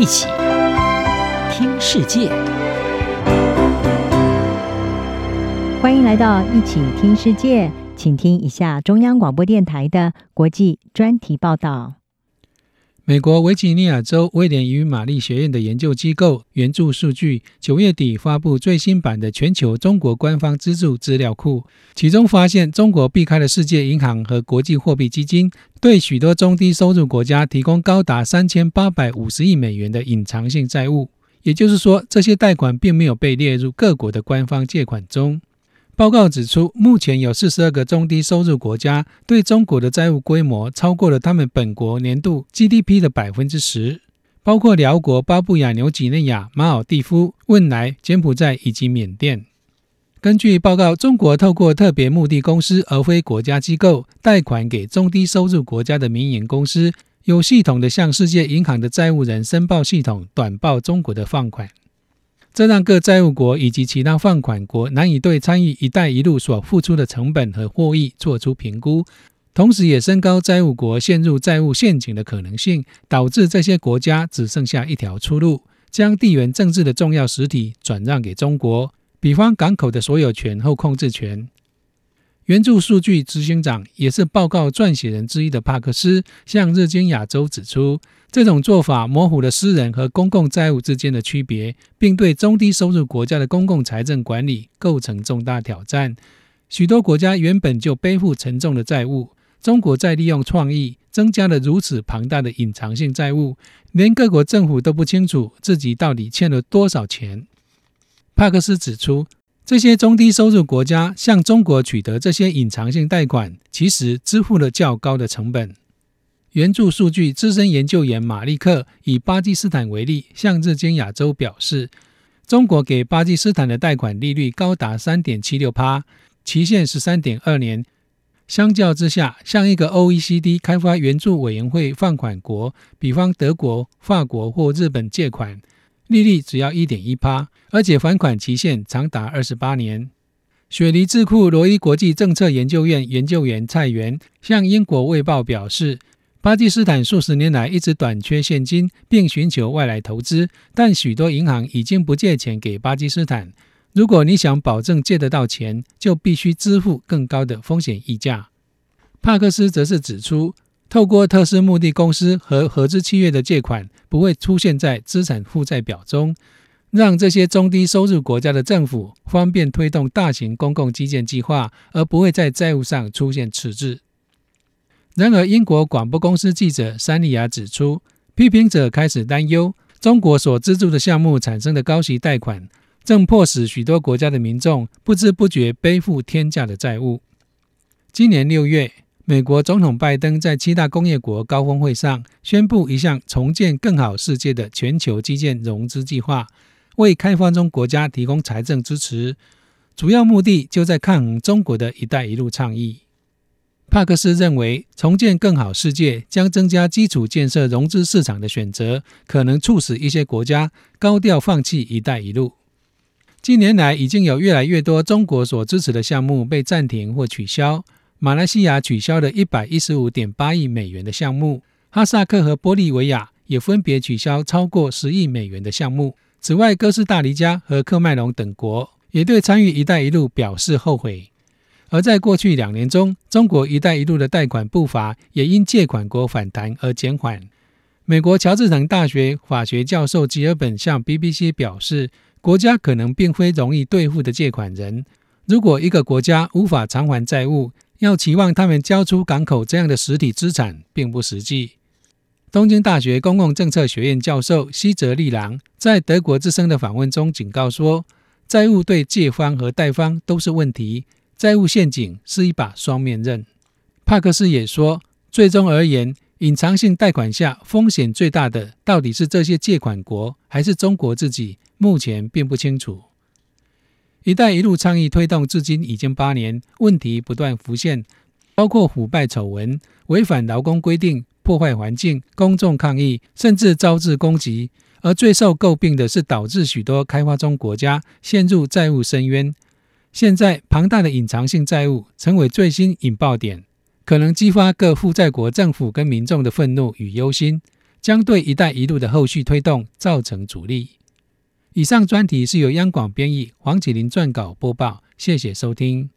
一起听世界，欢迎来到一起听世界，请听一下中央广播电台的国际专题报道。美国维吉尼亚州威廉与玛丽学院的研究机构援助数据，九月底发布最新版的全球中国官方资助资料库，其中发现中国避开了世界银行和国际货币基金，对许多中低收入国家提供高达三千八百五十亿美元的隐藏性债务，也就是说，这些贷款并没有被列入各国的官方借款中。报告指出，目前有四十二个中低收入国家对中国的债务规模超过了他们本国年度 GDP 的百分之十，包括寮国、巴布亚纽几内亚、马尔地夫、汶莱、柬埔寨以及缅甸。根据报告，中国透过特别目的公司而非国家机构贷款给中低收入国家的民营公司，有系统地向世界银行的债务人申报系统短报中国的放款。这让各债务国以及其他放款国难以对参与“一带一路”所付出的成本和获益做出评估，同时也升高债务国陷入债务陷阱的可能性，导致这些国家只剩下一条出路：将地缘政治的重要实体转让给中国，比方港口的所有权或控制权。援助数据执行长也是报告撰写人之一的帕克斯向日经亚洲指出，这种做法模糊了私人和公共债务之间的区别，并对中低收入国家的公共财政管理构成重大挑战。许多国家原本就背负沉重的债务，中国再利用创意增加了如此庞大的隐藏性债务，连各国政府都不清楚自己到底欠了多少钱。帕克斯指出。这些中低收入国家向中国取得这些隐藏性贷款，其实支付了较高的成本。援助数据资深研究员马利克以巴基斯坦为例，向日经亚洲表示，中国给巴基斯坦的贷款利率高达三点七六趴，期限是三点二年。相较之下，向一个 OECD 开发援助委员会放款国，比方德国、法国或日本借款。利率只要一点一趴，而且还款期限长达二十八年。雪梨智库罗伊国际政策研究院研究员蔡元向英国卫报表示，巴基斯坦数十年来一直短缺现金，并寻求外来投资，但许多银行已经不借钱给巴基斯坦。如果你想保证借得到钱，就必须支付更高的风险溢价。帕克斯则是指出，透过特殊目的公司和合资企业的借款不会出现在资产负债表中，让这些中低收入国家的政府方便推动大型公共基建计划，而不会在债务上出现赤字。然而，英国广播公司记者山利亚指出，批评者开始担忧，中国所资助的项目产生的高息贷款，正迫使许多国家的民众不知不觉背负天价的债务。今年六月。美国总统拜登在七大工业国高峰会上宣布一项重建更好世界的全球基建融资计划，为开发中国家提供财政支持，主要目的就在抗衡中国的一带一路倡议。帕克斯认为，重建更好世界将增加基础建设融资市场的选择，可能促使一些国家高调放弃一带一路。近年来，已经有越来越多中国所支持的项目被暂停或取消。马来西亚取消了一百一十五点八亿美元的项目，哈萨克和玻利维亚也分别取消超过十亿美元的项目。此外，哥斯达黎加和喀麦隆等国也对参与“一带一路”表示后悔。而在过去两年中，中国“一带一路”的贷款步伐也因借款国反弹而减缓。美国乔治城大学法学教授吉尔本向 BBC 表示，国家可能并非容易对付的借款人。如果一个国家无法偿还债务，要期望他们交出港口这样的实体资产，并不实际。东京大学公共政策学院教授西泽利郎在德国之声的访问中警告说：“债务对借方和贷方都是问题，债务陷阱是一把双面刃。”帕克斯也说：“最终而言，隐藏性贷款下风险最大的到底是这些借款国，还是中国自己？目前并不清楚。”“一带一路”倡议推动至今已经八年，问题不断浮现，包括腐败丑闻、违反劳工规定、破坏环境、公众抗议，甚至招致攻击。而最受诟病的是，导致许多开发中国家陷入债务深渊。现在，庞大的隐藏性债务成为最新引爆点，可能激发各负债国政府跟民众的愤怒与忧心。将对“一带一路”的后续推动造成阻力。以上专题是由央广编译，黄启麟撰稿播报，谢谢收听。